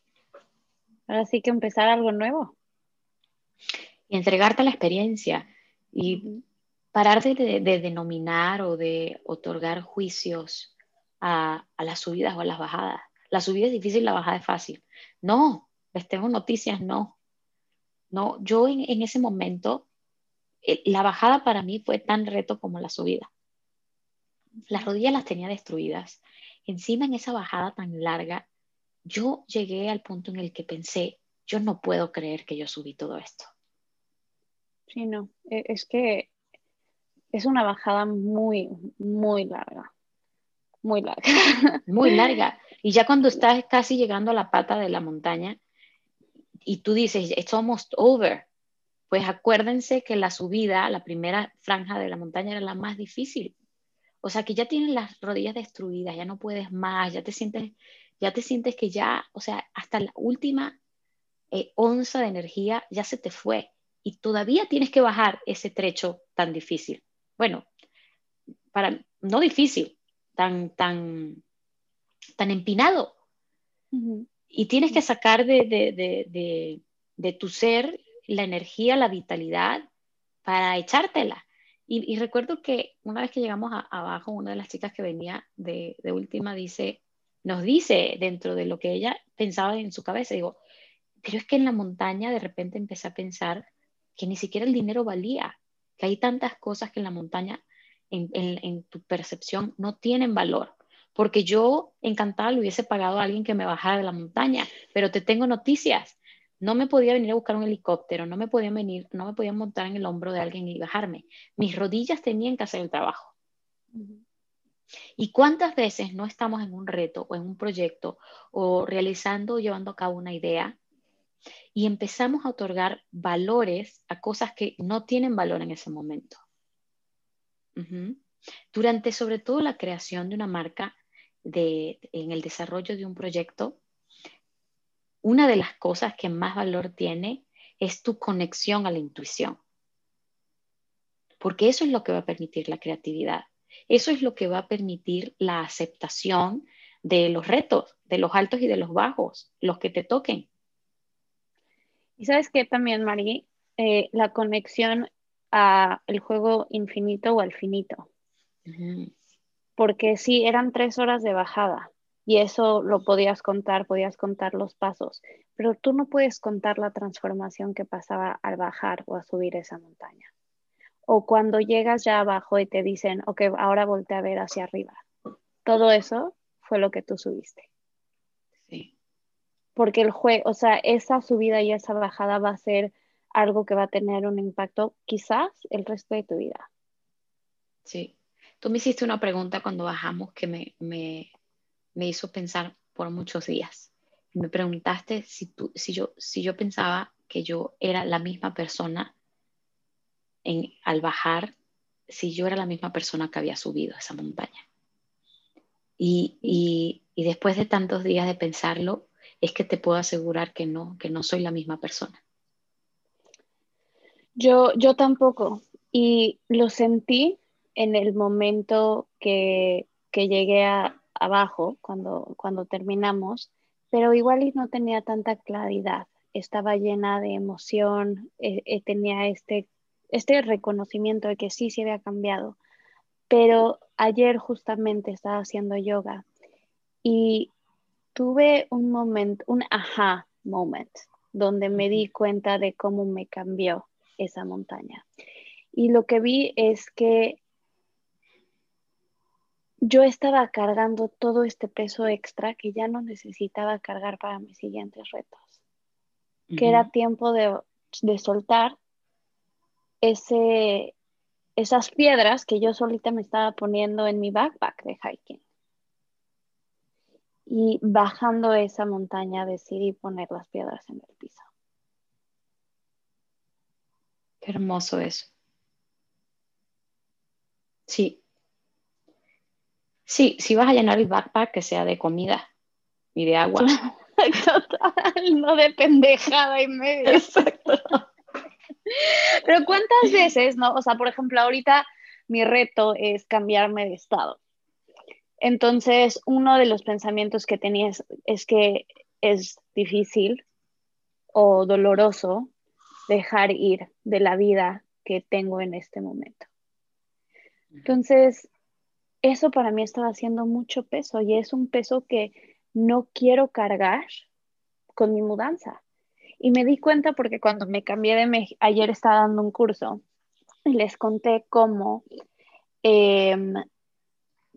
Speaker 2: ahora sí que empezar algo nuevo.
Speaker 1: Y entregarte la experiencia y parar de, denominar o de otorgar juicios a, las subidas o a las bajadas. La subida es difícil, la bajada es fácil. No, les tengo noticias, no. No, yo en ese momento eh, la bajada para mí fue tan reto como la subida. Las rodillas las tenía destruidas. Encima en esa bajada tan larga, yo llegué al punto en el que pensé, yo no puedo creer que yo subí todo esto.
Speaker 2: Sí, no, e, es que es una bajada muy, muy larga. Muy larga.
Speaker 1: Muy larga. Y ya cuando estás casi llegando a la pata de la montaña y tú dices, it's almost over, pues acuérdense que la subida, la primera franja de la montaña era la más difícil. O sea que ya tienes las rodillas destruidas, ya no puedes más, ya te sientes, ya te sientes que ya, o sea, hasta la última eh, onza de energía ya se te fue y todavía tienes que bajar ese trecho tan difícil. Bueno, para, no difícil, tan, tan, tan empinado. Y tienes que sacar de, de, de, de tu ser la energía, la vitalidad para echártela. Y, recuerdo que una vez que llegamos abajo, una de las chicas que venía de, última dice, nos dice dentro de lo que ella pensaba en su cabeza, digo, pero es que en la montaña de repente empecé a pensar que ni siquiera el dinero valía, que hay tantas cosas que en la montaña, en, en tu percepción, no tienen valor porque yo encantada le hubiese pagado a alguien que me bajara de la montaña, pero te tengo noticias, no me podía venir a buscar un helicóptero, no me podían venir, no me podían montar en el hombro de alguien y bajarme. Mis rodillas tenían que hacer el trabajo. ¿Y cuántas veces no estamos en un reto o en un proyecto o realizando o llevando a cabo una idea y empezamos a otorgar valores a cosas que no tienen valor en ese momento? Durante sobre todo la creación de una marca, de, en el desarrollo de un proyecto, una de las cosas que más valor tiene es tu conexión a la intuición. Porque eso es lo que va a permitir la creatividad. Eso es lo que va a permitir la aceptación de los retos, de los altos y de los bajos, los que te toquen.
Speaker 2: Y sabes que también, Mari, eh, la conexión a el juego infinito o al finito. Porque sí, eran tres horas de bajada y eso lo podías contar, podías contar los pasos, pero tú no puedes contar la transformación que pasaba al bajar o a subir esa montaña. O cuando llegas ya abajo y te dicen, ok, ahora voltea a ver hacia arriba. Todo eso fue lo que tú subiste. Sí. Porque el juego, o sea, esa subida y esa bajada va a ser algo que va a tener un impacto quizás el resto de tu vida.
Speaker 1: Sí. Tú me hiciste una pregunta cuando bajamos que me, me, me hizo pensar por muchos días. Me preguntaste si, tú, si, yo, si yo pensaba que yo era la misma persona en, al bajar, si yo era la misma persona que había subido esa montaña. Y, y, después de tantos días de pensarlo, es que te puedo asegurar que no, que no soy la misma persona.
Speaker 2: Yo, yo tampoco. Y lo sentí en el momento que, que llegué a, abajo, cuando, cuando terminamos, pero igual no tenía tanta claridad. Estaba llena de emoción, eh, eh, tenía este, este reconocimiento de que sí se había cambiado. Pero ayer justamente estaba haciendo yoga y tuve un momento, un aha moment, donde me di cuenta de cómo me cambió esa montaña. Y lo que vi es que yo estaba cargando todo este peso extra que ya no necesitaba cargar para mis siguientes retos, que era tiempo de, soltar ese, esas piedras que yo solita me estaba poniendo en mi backpack de hiking. Y bajando esa montaña decidí poner las piedras en el piso.
Speaker 1: Qué hermoso eso. Sí, Sí, si vas a llenar el backpack, que sea de comida y de agua.
Speaker 2: Total, no de pendejada y medio. Exacto. Pero ¿cuántas veces, no? O sea, por ejemplo, ahorita mi reto es cambiarme de estado. Entonces, uno de los pensamientos que tenía es que es difícil o doloroso dejar ir de la vida que tengo en este momento. Entonces, eso para mí estaba haciendo mucho peso y es un peso que no quiero cargar con mi mudanza. Y me di cuenta porque cuando me cambié de México, ayer estaba dando un curso y les conté cómo em,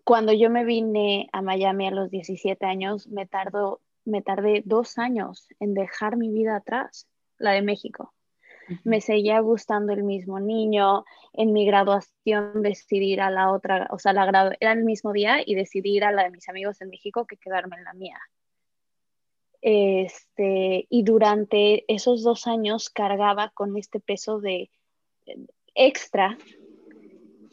Speaker 2: cuando yo me vine a Miami a los 17 años, me, tardó, me tardé dos años en dejar mi vida atrás, la de México me seguía gustando el mismo niño, en mi graduación decidí ir a la otra, o sea, la era el mismo día y decidí ir a la de mis amigos en México que quedarme en la mía. Este, y durante esos dos años cargaba con este peso de extra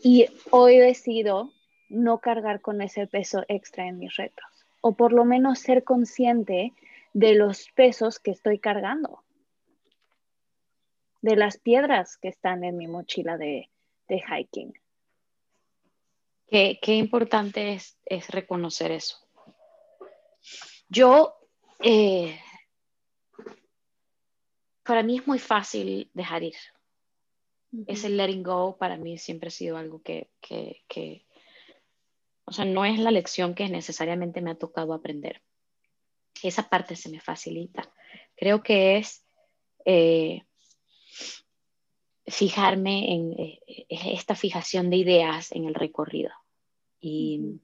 Speaker 2: y hoy decido no cargar con ese peso extra en mis retos o por lo menos ser consciente de los pesos que estoy cargando de las piedras que están en mi mochila de, hiking.
Speaker 1: Qué, importante es, reconocer eso. Yo, eh, para mí es muy fácil dejar ir. Es el letting go, para mí siempre ha sido algo que, o sea, no es la lección que necesariamente me ha tocado aprender. Esa parte se me facilita. Creo que es eh, fijarme en eh, esta fijación de ideas en el recorrido. Y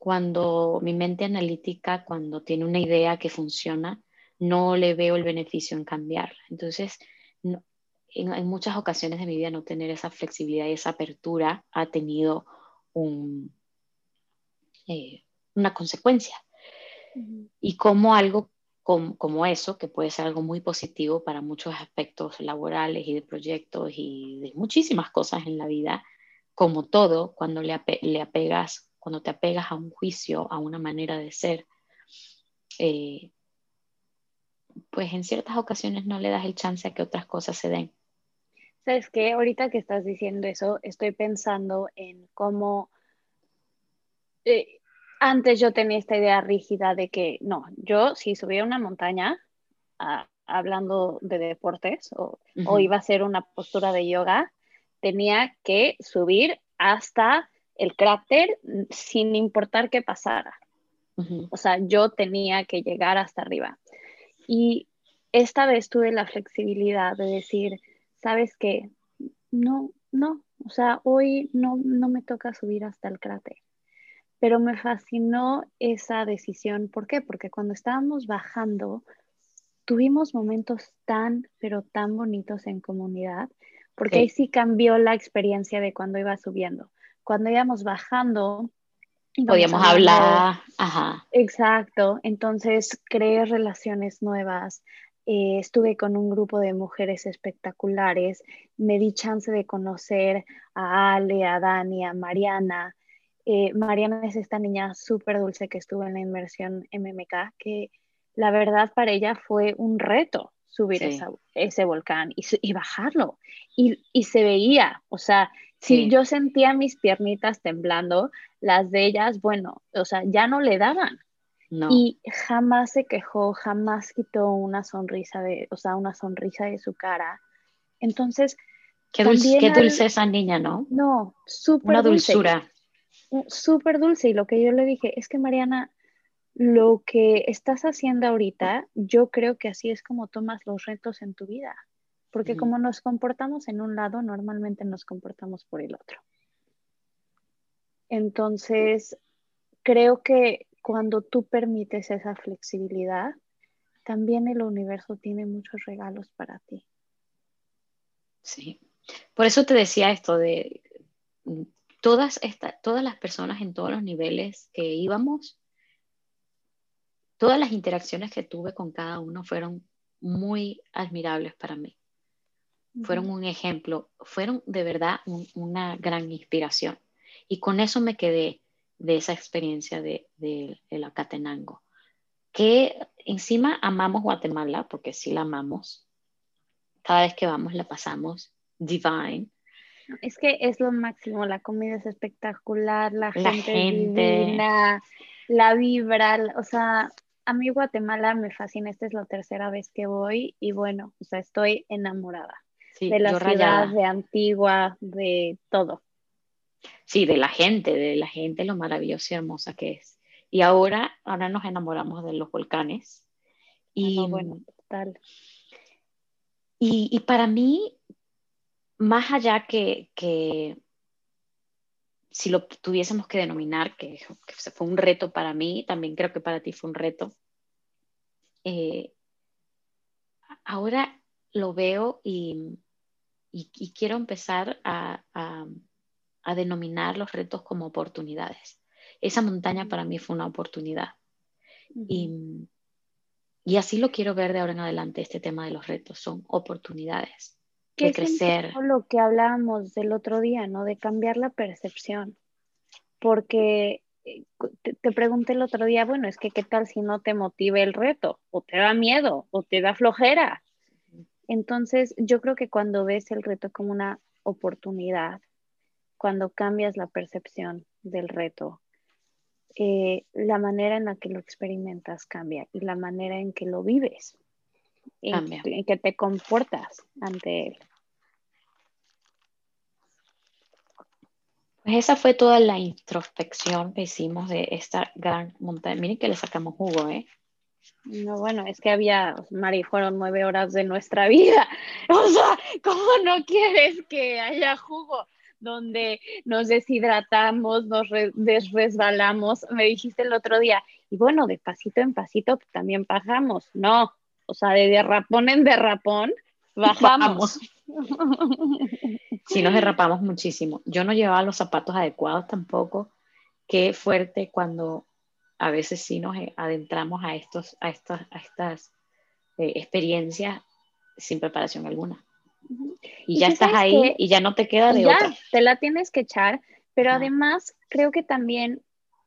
Speaker 1: cuando mi mente analítica, cuando tiene una idea que funciona, no le veo el beneficio en cambiar. Entonces, en, muchas ocasiones de mi vida no tener esa flexibilidad y esa apertura ha tenido un, eh, una consecuencia. Y como algo como, eso, que puede ser algo muy positivo para muchos aspectos laborales y de proyectos y de muchísimas cosas en la vida, como todo, cuando le, le apegas, cuando te apegas a un juicio, a una manera de ser, eh, pues en ciertas ocasiones no le das el chance a que otras cosas se den.
Speaker 2: ¿Sabes qué? Ahorita que estás diciendo eso, estoy pensando en cómo eh, antes yo tenía esta idea rígida de que no, yo si subía una montaña, ah, hablando de deportes, o, iba a hacer una postura de yoga, tenía que subir hasta el cráter sin importar qué pasara. O sea, yo tenía que llegar hasta arriba. Y esta vez tuve la flexibilidad de decir, ¿sabes qué? No, no, o sea, hoy no, no me toca subir hasta el cráter pero me fascinó esa decisión. ¿Por qué? Porque cuando estábamos bajando, tuvimos momentos tan, pero tan bonitos en comunidad, porque ahí sí cambió la experiencia de cuando iba subiendo. Cuando íbamos bajando,
Speaker 1: podíamos hablar. Ajá.
Speaker 2: Exacto. Entonces creé relaciones nuevas. Eh, estuve con un grupo de mujeres espectaculares. Me di chance de conocer a Ale, a Dani, a Mariana. Eh, Mariana es esta niña súper dulce que estuvo en la inmersión MMK, que la verdad para ella fue un reto subir ese volcán y, bajarlo. Y, se veía, o sea, si yo sentía mis piernitas temblando, las de ellas, bueno, o sea, ya no le daban. Y jamás se quejó, jamás quitó una sonrisa de, o sea, una sonrisa de su cara. Entonces,
Speaker 1: qué dulce, qué dulce esa niña, ¿no?
Speaker 2: No, súper
Speaker 1: Una dulzura
Speaker 2: súper dulce y lo que yo le dije es que Mariana, lo que estás haciendo ahorita, yo creo que así es como tomas los retos en tu vida, porque como nos comportamos en un lado, normalmente nos comportamos por el otro. Entonces, creo que cuando tú permites esa flexibilidad, también el universo tiene muchos regalos para ti.
Speaker 1: Sí, por eso te decía esto de todas, todas las personas en todos los niveles que íbamos, todas las interacciones que tuve con cada uno fueron muy admirables para mí. Fueron un ejemplo, fueron de verdad una gran inspiración. Y con eso me quedé de esa experiencia de, de, de la Catenango. Que encima amamos Guatemala, porque sí la amamos. Cada vez que vamos la pasamos divine
Speaker 2: es que es lo máximo, la comida es espectacular, la, gente, divina, la vibra, o sea, a mí Guatemala me fascina, esta es la tercera vez que voy y bueno, o sea, estoy enamorada de la ciudad, de Antigua, de todo.
Speaker 1: Sí, de la gente, de la gente, lo maravillosa y hermosa que es. Y ahora, ahora nos enamoramos de los volcanes. Y,
Speaker 2: bueno, total.
Speaker 1: Y, y para mí, más allá que, si lo tuviésemos que denominar, que, fue un reto para mí, también creo que para ti fue un reto, eh, ahora lo veo y, quiero empezar a, denominar los retos como oportunidades. Esa montaña para mí fue una oportunidad. y, y así lo quiero ver de ahora en adelante, este tema de los retos, son oportunidades de crecer.
Speaker 2: Lo que hablábamos del otro día, ¿no? De cambiar la percepción. Porque eh, te, pregunté el otro día, bueno, es que qué tal si no te motive el reto, o te da miedo, o te da flojera. Entonces, yo creo que cuando ves el reto como una oportunidad, cuando cambias la percepción del reto, eh, la manera en la que lo experimentas cambia y la manera en que lo vives, en que te comportas ante él.
Speaker 1: Pues esa fue toda la introspección que hicimos de esta gran montaña. Miren que le sacamos jugo, ¿eh?
Speaker 2: No, bueno, es que había, Mari, fueron nueve horas de nuestra vida. O sea, ¿cómo no quieres que haya jugo? Donde nos deshidratamos, nos desresbalamos. Me dijiste el otro día, y bueno, de pasito en pasito también bajamos. No, o sea, de derrapón en derrapón, bajamos.
Speaker 1: Sí, nos derrapamos muchísimo. Yo no llevaba los zapatos adecuados tampoco. qué fuerte cuando a veces sí nos adentramos a, estos, a estas, a estas eh, experiencias sin preparación alguna. Y, ya estás ahí y ya no te queda de
Speaker 2: ya,
Speaker 1: otra.
Speaker 2: Te la tienes que echar, pero además creo que también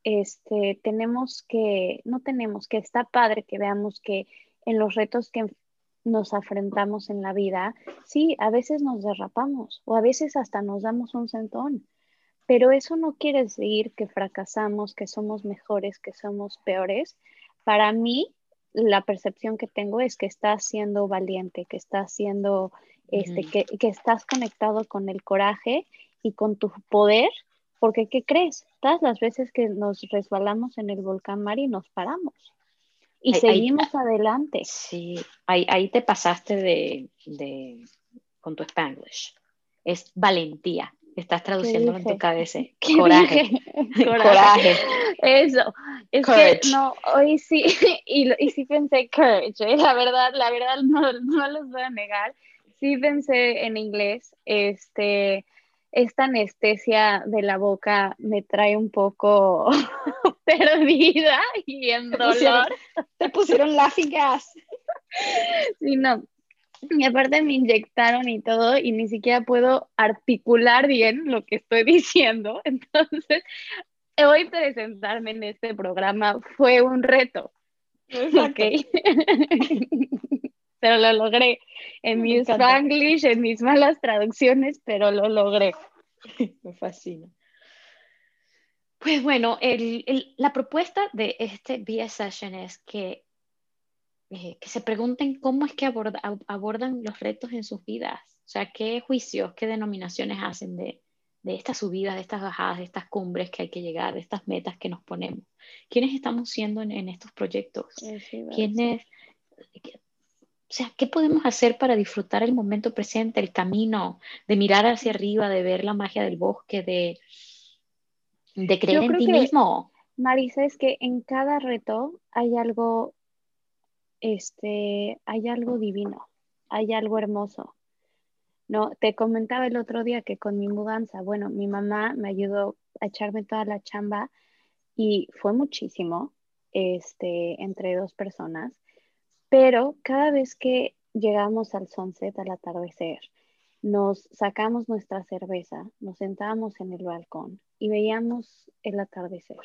Speaker 2: este, tenemos que, no tenemos que, está padre que veamos que en los retos que nos afrentamos en la vida, sí, a veces nos derrapamos o a veces hasta nos damos un sentón, pero eso no quiere decir que fracasamos, que somos mejores, que somos peores. Para mí, la percepción que tengo es que estás siendo valiente, que estás siendo, este, que, que estás conectado con el coraje y con tu poder porque, ¿qué crees? Todas las veces que nos resbalamos en el volcán Mari nos paramos y seguimos adelante.
Speaker 1: Sí, ahí, te pasaste de, de, con tu Spanglish. Es valentía. Estás traduciendo en tu cabeza. Coraje.
Speaker 2: coraje. Eso. Es que no, hoy sí, y, y sí pensé courage. ¿eh? La verdad, la verdad no, no los voy a negar. Sí pensé en inglés. Este, esta anestesia de la boca me trae un poco perdida y en dolor.
Speaker 1: te pusieron laughing gas.
Speaker 2: Sí, no. Y aparte me inyectaron y todo y ni siquiera puedo articular bien lo que estoy diciendo. Entonces, hoy presentarme en este programa fue un reto. Ok. pero lo logré. En mi spanglish, en mis malas traducciones, pero lo logré.
Speaker 1: Me fascina. Pues bueno, la propuesta de este BS Session es que, eh, que se pregunten cómo es que abordan los retos en sus vidas. O sea, qué juicios, qué denominaciones hacen de, de estas subidas, de estas bajadas, de estas cumbres que hay que llegar, de estas metas que nos ponemos. ¿Quiénes estamos siendo en, estos proyectos? ¿Quiénes, o sea, ¿qué podemos hacer para disfrutar el momento presente, el camino, de mirar hacia arriba, de ver la magia del bosque, de, de creer en ti mismo?
Speaker 2: Marisa, es que en cada reto hay algo, este, hay algo divino, hay algo hermoso. No, te comentaba el otro día que con mi mudanza, bueno, mi mamá me ayudó a echarme toda la chamba y fue muchísimo, este, entre dos personas pero cada vez que llegamos al sunset, al atardecer, nos sacamos nuestra cerveza, nos sentábamos en el balcón y veíamos el atardecer.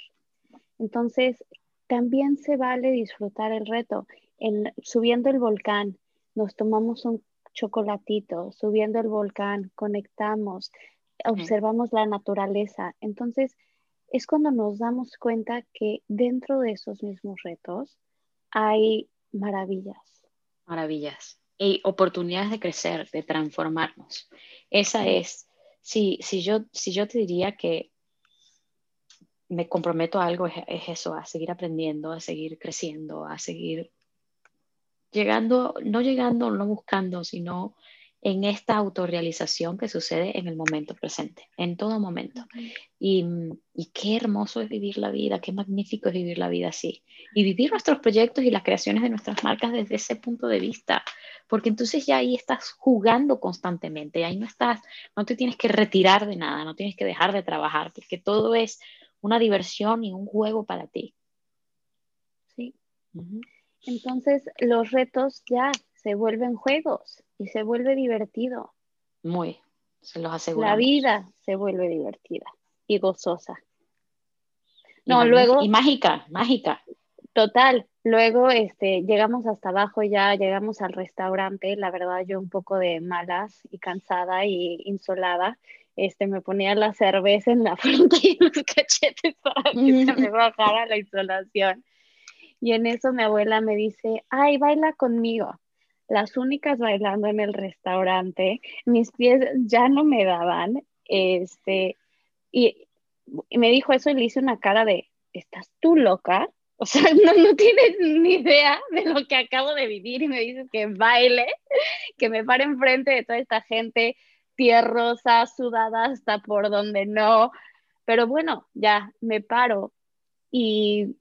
Speaker 2: Entonces, también se vale disfrutar el reto. En, subiendo el volcán, nos tomamos un chocolatito, subiendo el volcán, conectamos, observamos la naturaleza. Entonces, es cuando nos damos cuenta que dentro de esos mismos retos hay Maravillas.
Speaker 1: Maravillas. Y oportunidades de crecer, de transformarnos. Esa es, si, si, yo, si yo te diría que me comprometo a algo, es, es eso, a seguir aprendiendo, a seguir creciendo, a seguir llegando, no llegando, no buscando, sino en esta autorrealización que sucede en el momento presente, en todo momento. Y, qué hermoso es vivir la vida, qué magnífico es vivir la vida así. Y vivir nuestros proyectos y las creaciones de nuestras marcas desde ese punto de vista, porque entonces ya ahí estás jugando constantemente, ahí no estás, no te tienes que retirar de nada, no tienes que dejar de trabajar, porque todo es una diversión y un juego para ti.
Speaker 2: Sí. Entonces los retos ya se vuelven juegos y se vuelve divertido.
Speaker 1: Muy, se los aseguro.
Speaker 2: La vida se vuelve divertida y gozosa. No, luego.
Speaker 1: Y mágica, mágica.
Speaker 2: Total. Luego este, llegamos hasta abajo, ya llegamos al restaurante. La verdad, yo un poco de malas y cansada y insolada. Este, me ponía la cerveza en la frente y los cachetes para que se me bajara la insolación. Y en eso mi abuela me dice, ay, baila conmigo las únicas bailando en el restaurante, mis pies ya no me daban, este, y, me dijo eso y le hice una cara de, ¿estás tú loca? O sea, no, no tienes ni idea de lo que acabo de vivir y me dices que baile, que me pare enfrente de toda esta gente tierrosa, sudada hasta por donde no. Pero bueno, ya me paro y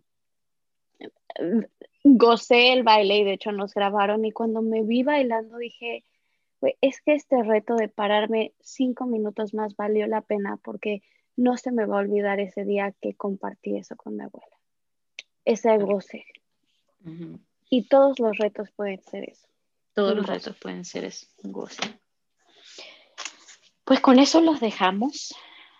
Speaker 2: gocé el baile y de hecho nos grabaron y cuando me vi bailando dije, es que este reto de pararme cinco minutos más valió la pena porque no se me va a olvidar ese día que compartí eso con mi abuela. Ese goce. Y todos los retos pueden ser eso.
Speaker 1: Todos los retos pueden ser eso, un goce. Pues con eso los dejamos.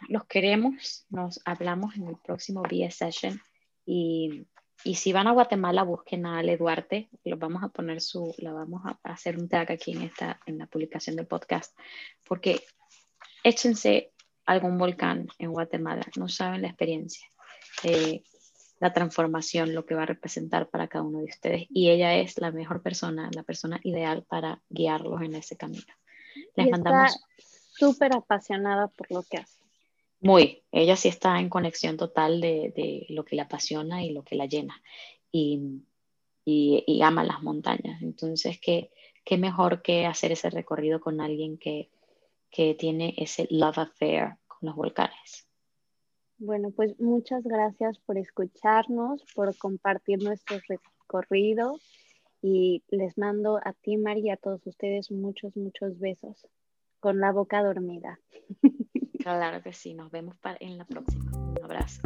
Speaker 1: Los queremos. Nos hablamos en el próximo VIA Session. Y, y, si van a Guatemala, busquen a Ale Duarte. Los vamos a poner su, la vamos a hacer un tag aquí en, esta, en la publicación del podcast. Porque échense algún volcán en Guatemala. No saben la experiencia. Eh, la transformación, lo que va a representar para cada uno de ustedes. Y ella es la mejor persona, la persona ideal para guiarlos en ese camino.
Speaker 2: Les mandamos. Súper apasionada por lo que hace.
Speaker 1: Muy, ella sí está en conexión total de, lo que la apasiona y lo que la llena. Y, y, ama las montañas. Entonces, ¿qué, ¿qué, mejor que hacer ese recorrido con alguien que, que tiene ese love affair con los volcanes?
Speaker 2: Bueno, pues muchas gracias por escucharnos, por compartir nuestro recorrido y les mando a ti, María, y a todos ustedes muchos, muchos besos con la boca dormida.
Speaker 1: Claro que sí, nos vemos en la próxima. Un abrazo.